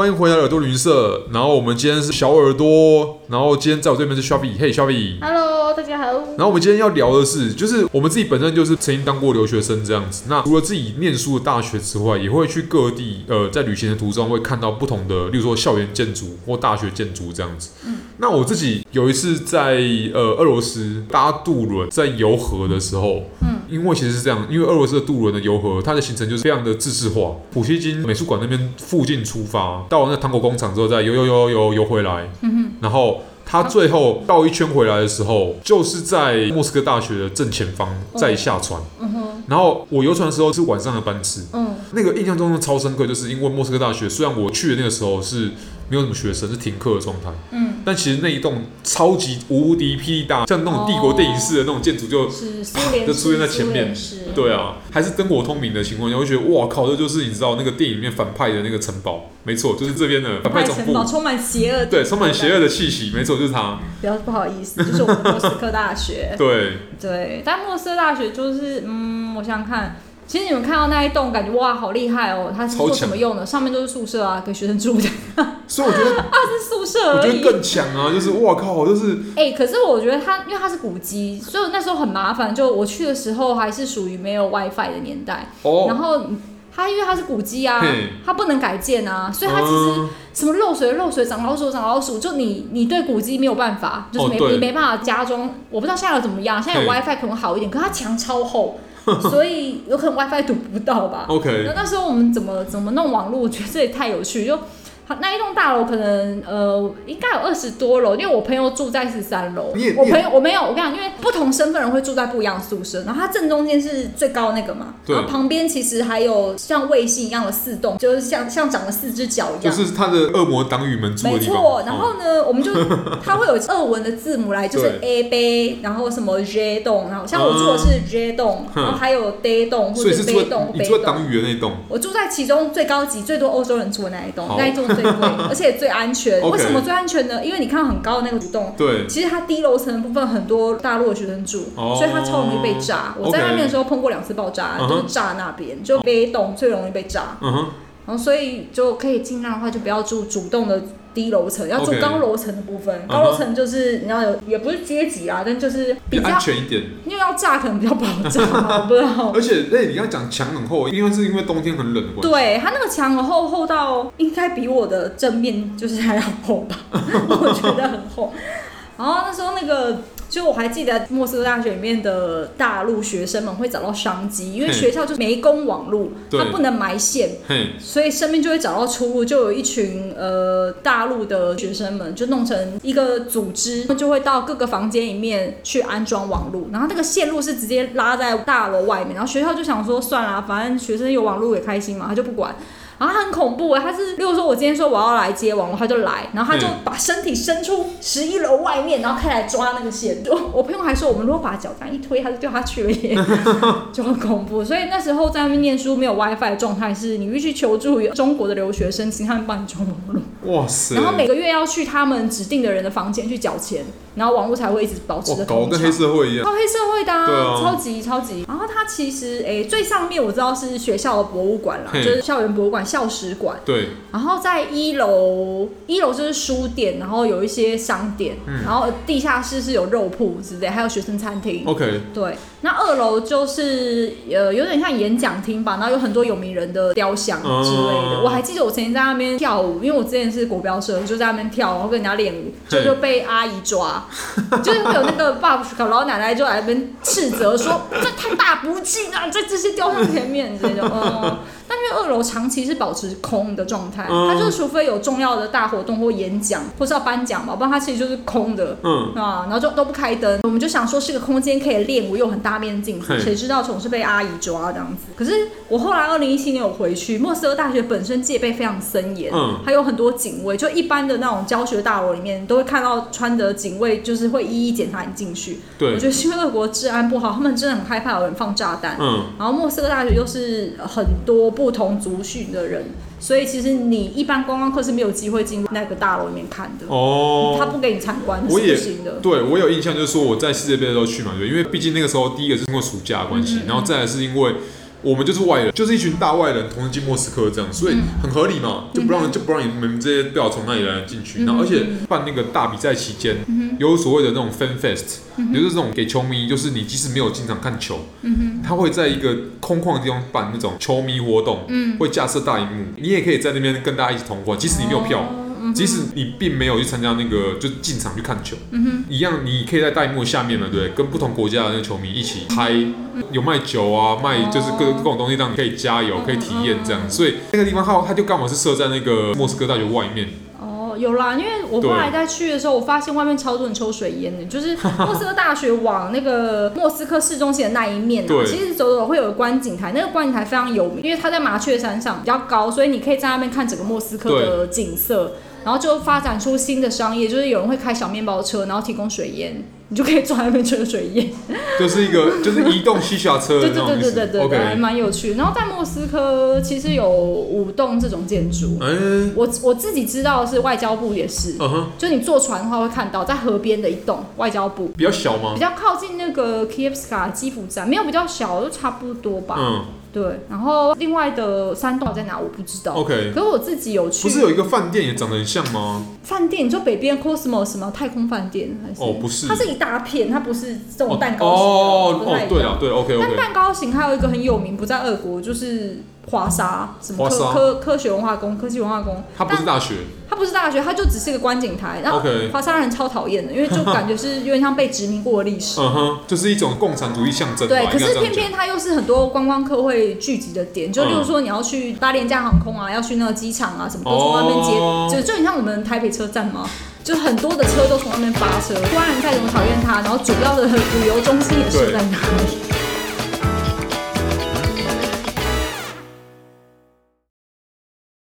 欢迎回来耳朵旅行社。然后我们今天是小耳朵，然后今天在我对面是 Shelby，嘿，Shelby，Hello，大家好。然后我们今天要聊的是，就是我们自己本身就是曾经当过留学生这样子。那除了自己念书的大学之外，也会去各地，呃，在旅行的途中会看到不同的，例如说校园建筑或大学建筑这样子。嗯。那我自己有一次在呃俄罗斯搭渡轮在游河的时候，嗯，因为其实是这样，因为俄罗斯的渡轮的游河，它的行程就是非常的自治化，普希金美术馆那边附近出发。到完那糖果工厂之后，再游游游游游回来，嗯哼，然后他最后绕一圈回来的时候，就是在莫斯科大学的正前方再下船，嗯哼，然后我游船的时候是晚上的班次，嗯，那个印象中的超深刻，就是因为莫斯科大学虽然我去的那个时候是。没有什么学生，是停课的状态。嗯，但其实那一栋超级无敌霹雳大，像那种帝国电影式的那种建筑，就是就出现在前面。对啊，还是灯火通明的情况下，我会觉得哇靠，这就是你知道那个电影里面反派的那个城堡，没错，就是这边的反派城堡，充满邪恶，对，充满邪恶的气息，没错，就是它。比较不好意思，就是我们莫斯科大学。对对，但莫斯科大学就是，嗯，我想想看。其实你们看到那一栋，感觉哇，好厉害哦！它是做什么用的？上面都是宿舍啊，给学生住的。所以我觉得 啊，是宿舍而已。我觉得更强啊，就是哇靠，就是。哎、欸，可是我觉得它，因为它是古迹，所以那时候很麻烦。就我去的时候，还是属于没有 WiFi 的年代。哦。然后它因为它是古迹啊，它不能改建啊，所以它其实什么漏水漏水，长老鼠长老鼠，就你你对古迹没有办法，就是没、哦、你没办法加装。我不知道现在有怎么样，现在有 WiFi 可能好一点，可是它墙超厚。所以有可能 WiFi 读不到吧？OK。那那时候我们怎么怎么弄网络？我觉得这也太有趣，就。那一栋大楼可能呃应该有二十多楼，因为我朋友住在十三楼。我朋友我没有，我跟你讲，因为不同身份人会住在不一样的宿舍。然后它正中间是最高那个嘛，对然后旁边其实还有像卫星一样的四栋，就是像像长了四只脚一样。就是它的恶魔党羽们住的地方。没错，然后呢，哦、我们就 它会有俄文的字母来，就是 A 杯，然后什么 J 栋，然后像我住的是 J 栋，然后还有 D 栋或者 B 栋。你住党羽的那栋？我住在其中最高级、最多欧洲人住的那一栋，那一栋最贵，而且最安全。为什么最安全呢？因为你看到很高的那个独栋，对，其实它低楼层的部分很多大陆的学生住，oh. 所以它超容易被炸。我在那边的时候碰过两次爆炸.就是炸那边，就 A 栋最容易被炸。Uh huh. 然后所以就可以尽量的话，就不要住主动的。低楼层要住高楼层的部分，高楼层就是你要有，也不是阶级啊，但就是比较安全一点，因为要炸可能比较不好炸，不知道。而且，哎，你刚刚讲墙很厚，因为是因为冬天很冷的关系。对，它那个墙很厚，厚到应该比我的正面就是还要厚吧，我觉得很厚。然后那时候那个。就我还记得莫斯科大学里面的大陆学生们会找到商机，因为学校就没供网路，它不能埋线，所以身边就会找到出路。就有一群呃大陆的学生们就弄成一个组织，就会到各个房间里面去安装网路，然后那个线路是直接拉在大楼外面，然后学校就想说算了，反正学生有网路也开心嘛，他就不管。然后他很恐怖，他是，例如说，我今天说我要来接网络，他就来，然后他就把身体伸出十一楼外面，然后开始抓那个线。就我朋友还说，我们如果把脚这样一推，他就掉下去了耶，就很恐怖。所以那时候在那边念书没有 WiFi 的状态，是你必须求助于中国的留学生，请他们帮你装网络。哇塞！然后每个月要去他们指定的人的房间去缴钱，然后网络才会一直保持的通畅。搞跟黑社会一样。超黑社会的啊，啊超级超级。然后它其实诶最上面我知道是学校的博物馆啦，就是校园博物馆。校史馆，对，然后在一楼，一楼就是书店，然后有一些商店，嗯、然后地下室是有肉铺之类，还有学生餐厅。OK，对，那二楼就是呃有点像演讲厅吧，然后有很多有名人的雕像之类的。嗯、我还记得我曾经在那边跳舞，因为我之前是国标社，就在那边跳，然后跟人家练舞，就就被阿姨抓，就是会有那个爸爸老奶奶就来那边斥责说这太大不敬啊，在这些雕像前面这种。为二楼长期是保持空的状态，它就是除非有重要的大活动或演讲，或是要颁奖嘛，不然它其实就是空的，嗯。啊，然后就都不开灯，我们就想说是个空间可以练舞，又很大面镜子，谁知道总是被阿姨抓这样子。可是我后来二零一七年有回去，莫斯科大学本身戒备非常森严，嗯，还有很多警卫，就一般的那种教学大楼里面都会看到穿着警卫，就是会一一检查你进去。对，我觉得是因为俄国治安不好，他们真的很害怕有人放炸弹，嗯，然后莫斯科大学又是很多。不同族群的人，所以其实你一般观光客是没有机会进入那个大楼里面看的哦。他不给你参观，我也是不行的。对，我有印象，就是说我在世界杯的时候去嘛，对，因为毕竟那个时候第一个是因为暑假的关系，嗯嗯嗯，然后再来是因为我们就是外人，就是一群大外人同时进莫斯科这样，所以很合理嘛，就不让就不让你们这些不要从那里来的进去。然后而且办那个大比赛期间，有所谓的那种 fan fest，也就是这种给球迷，就是你即使没有经常看球，他会在一个空旷的地方办那种球迷活动，会架设大荧幕，你也可以在那边跟大家一起同欢，即使你没有票。即使你并没有去参加那个，就进场去看球，嗯，一样，你可以在大荧幕下面嘛，对，跟不同国家的那个球迷一起拍，有卖酒啊，卖就是各各种东西，让你可以加油，可以体验这样。所以那个地方它它就刚好是设在那个莫斯科大学外面。哦，有啦，因为我后来在去的时候，我发现外面超多人抽水烟的，就是莫斯科大学往那个莫斯科市中心的那一面，对，其实走走会有个观景台，那个观景台非常有名，因为它在麻雀山上比较高，所以你可以在那边看整个莫斯科的景色。然后就发展出新的商业，就是有人会开小面包车，然后提供水烟，你就可以坐在那边吹水烟。就是一个就是移动西夏车。对对对对对对，Okay. 还蛮有趣。然后在莫斯科其实有五栋这种建筑。欸、我我自己知道是外交部也是。嗯哼。就你坐船的话会看到，在河边的一栋外交部。比较小吗？比较靠近那个 Kievska 基辅站，没有比较小，就差不多吧。嗯。对，然后另外的三栋在哪我不知道。OK，可是我自己有去。不是有一个饭店也长得很像吗？饭店，你说北边 Cosmos 吗？太空饭店还是？哦，不是，它是一大片，它不是这种蛋糕型。哦哦，对啊，对，OK OK。但蛋糕型还有一个很有名，不在俄国，就是。华沙什么科科科学文化宫、科技文化宫，它不是大学，它不是大学，它就只是一个观景台。然后华沙人超讨厌的，因为就感觉是有点像被殖民过的历史。嗯哼，就是一种共产主义象征。对，可是偏偏它又是很多观光客会聚集的点，就例如说你要去搭廉价航空啊，要去那个机场啊，什么都从外面接，就就很像我们台北车站嘛，就很多的车都从那边发车。不管你再怎么讨厌它，然后主要的旅游中心也是在那里。